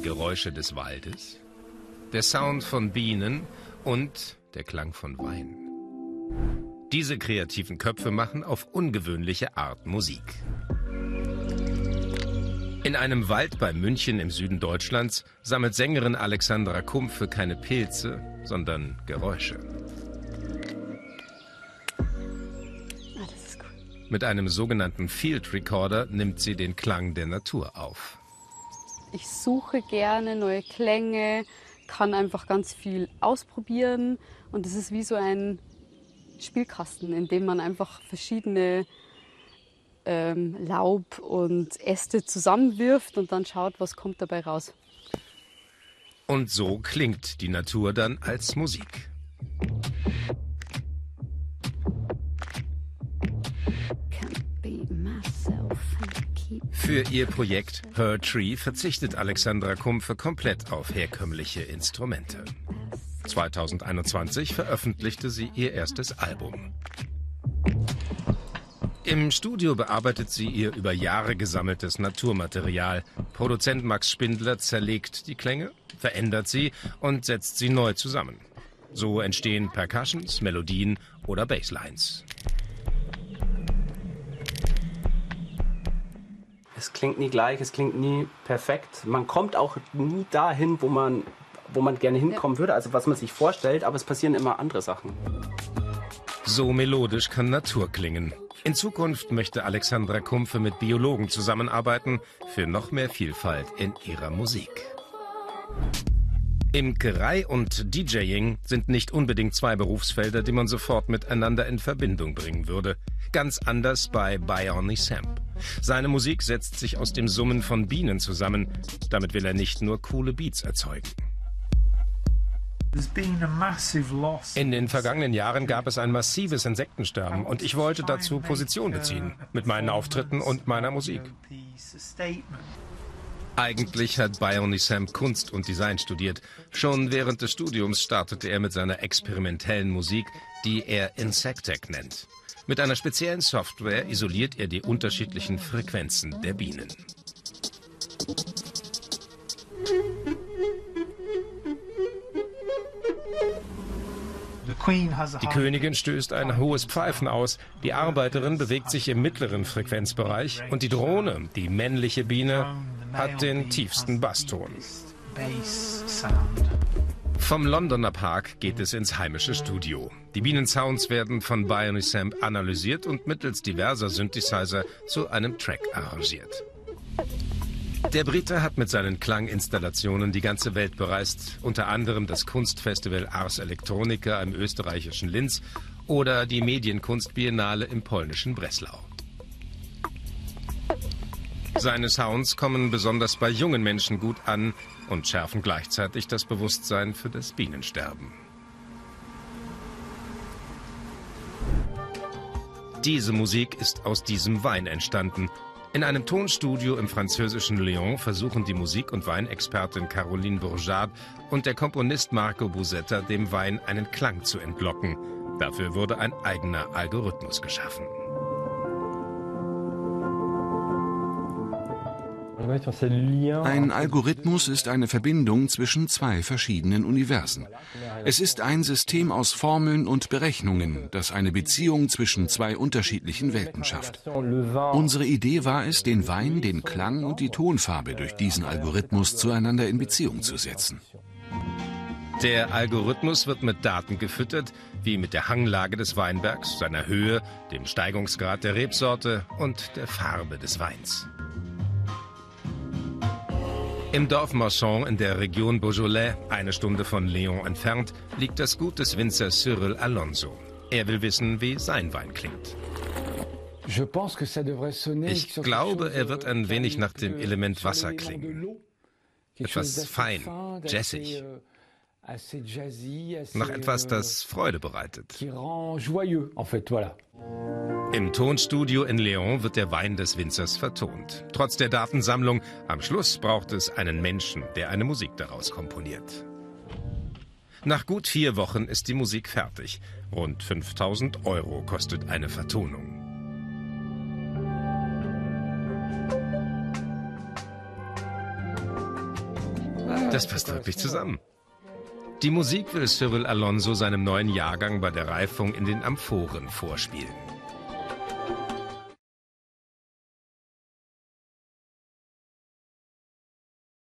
die Geräusche des Waldes, der Sound von Bienen und der Klang von Wein. Diese kreativen Köpfe machen auf ungewöhnliche Art Musik. In einem Wald bei München im Süden Deutschlands sammelt Sängerin Alexandra Kumpfe keine Pilze, sondern Geräusche. Mit einem sogenannten Field Recorder nimmt sie den Klang der Natur auf. Ich suche gerne neue Klänge, kann einfach ganz viel ausprobieren und es ist wie so ein Spielkasten, in dem man einfach verschiedene ähm, Laub und Äste zusammenwirft und dann schaut, was kommt dabei raus. Und so klingt die Natur dann als Musik. Für ihr Projekt Her Tree verzichtet Alexandra Kumpfe komplett auf herkömmliche Instrumente. 2021 veröffentlichte sie ihr erstes Album. Im Studio bearbeitet sie ihr über Jahre gesammeltes Naturmaterial. Produzent Max Spindler zerlegt die Klänge, verändert sie und setzt sie neu zusammen. So entstehen Percussions, Melodien oder Basslines. Es klingt nie gleich, es klingt nie perfekt. Man kommt auch nie dahin, wo man, wo man gerne hinkommen würde, also was man sich vorstellt, aber es passieren immer andere Sachen. So melodisch kann Natur klingen. In Zukunft möchte Alexandra Kumpfe mit Biologen zusammenarbeiten für noch mehr Vielfalt in ihrer Musik. Imkerei und DJing sind nicht unbedingt zwei Berufsfelder, die man sofort miteinander in Verbindung bringen würde. Ganz anders bei Biony Samp. Seine Musik setzt sich aus dem Summen von Bienen zusammen. Damit will er nicht nur coole Beats erzeugen. In den vergangenen Jahren gab es ein massives Insektensterben und ich wollte dazu Position beziehen, mit meinen Auftritten und meiner Musik. Eigentlich hat Biony Sam Kunst und Design studiert. Schon während des Studiums startete er mit seiner experimentellen Musik, die er Insectec nennt. Mit einer speziellen Software isoliert er die unterschiedlichen Frequenzen der Bienen. Die Königin stößt ein hohes Pfeifen aus, die Arbeiterin bewegt sich im mittleren Frequenzbereich und die Drohne, die männliche Biene, hat den tiefsten Basston. Vom Londoner Park geht es ins heimische Studio. Die Bienensounds werden von Biony Samp analysiert und mittels diverser Synthesizer zu einem Track arrangiert. Der Brite hat mit seinen Klanginstallationen die ganze Welt bereist, unter anderem das Kunstfestival Ars Electronica im österreichischen Linz oder die Medienkunstbiennale im polnischen Breslau. Seine Sounds kommen besonders bei jungen Menschen gut an und schärfen gleichzeitig das Bewusstsein für das Bienensterben. Diese Musik ist aus diesem Wein entstanden. In einem Tonstudio im französischen Lyon versuchen die Musik- und Weinexpertin Caroline Bourgeat und der Komponist Marco Busetta dem Wein einen Klang zu entlocken. Dafür wurde ein eigener Algorithmus geschaffen. Ein Algorithmus ist eine Verbindung zwischen zwei verschiedenen Universen. Es ist ein System aus Formeln und Berechnungen, das eine Beziehung zwischen zwei unterschiedlichen Welten schafft. Unsere Idee war es, den Wein, den Klang und die Tonfarbe durch diesen Algorithmus zueinander in Beziehung zu setzen. Der Algorithmus wird mit Daten gefüttert, wie mit der Hanglage des Weinbergs, seiner Höhe, dem Steigungsgrad der Rebsorte und der Farbe des Weins. Im Dorf Marchand in der Region Beaujolais, eine Stunde von Lyon entfernt, liegt das Gut des Winzers Cyril Alonso. Er will wissen, wie sein Wein klingt. Ich glaube, er wird ein wenig nach dem Element Wasser klingen. Etwas fein, jazzig. Nach etwas, das Freude bereitet. Im Tonstudio in Lyon wird der Wein des Winzers vertont. Trotz der Datensammlung, am Schluss braucht es einen Menschen, der eine Musik daraus komponiert. Nach gut vier Wochen ist die Musik fertig. Rund 5000 Euro kostet eine Vertonung. Das passt wirklich zusammen. Die Musik will Cyril Alonso seinem neuen Jahrgang bei der Reifung in den Amphoren vorspielen.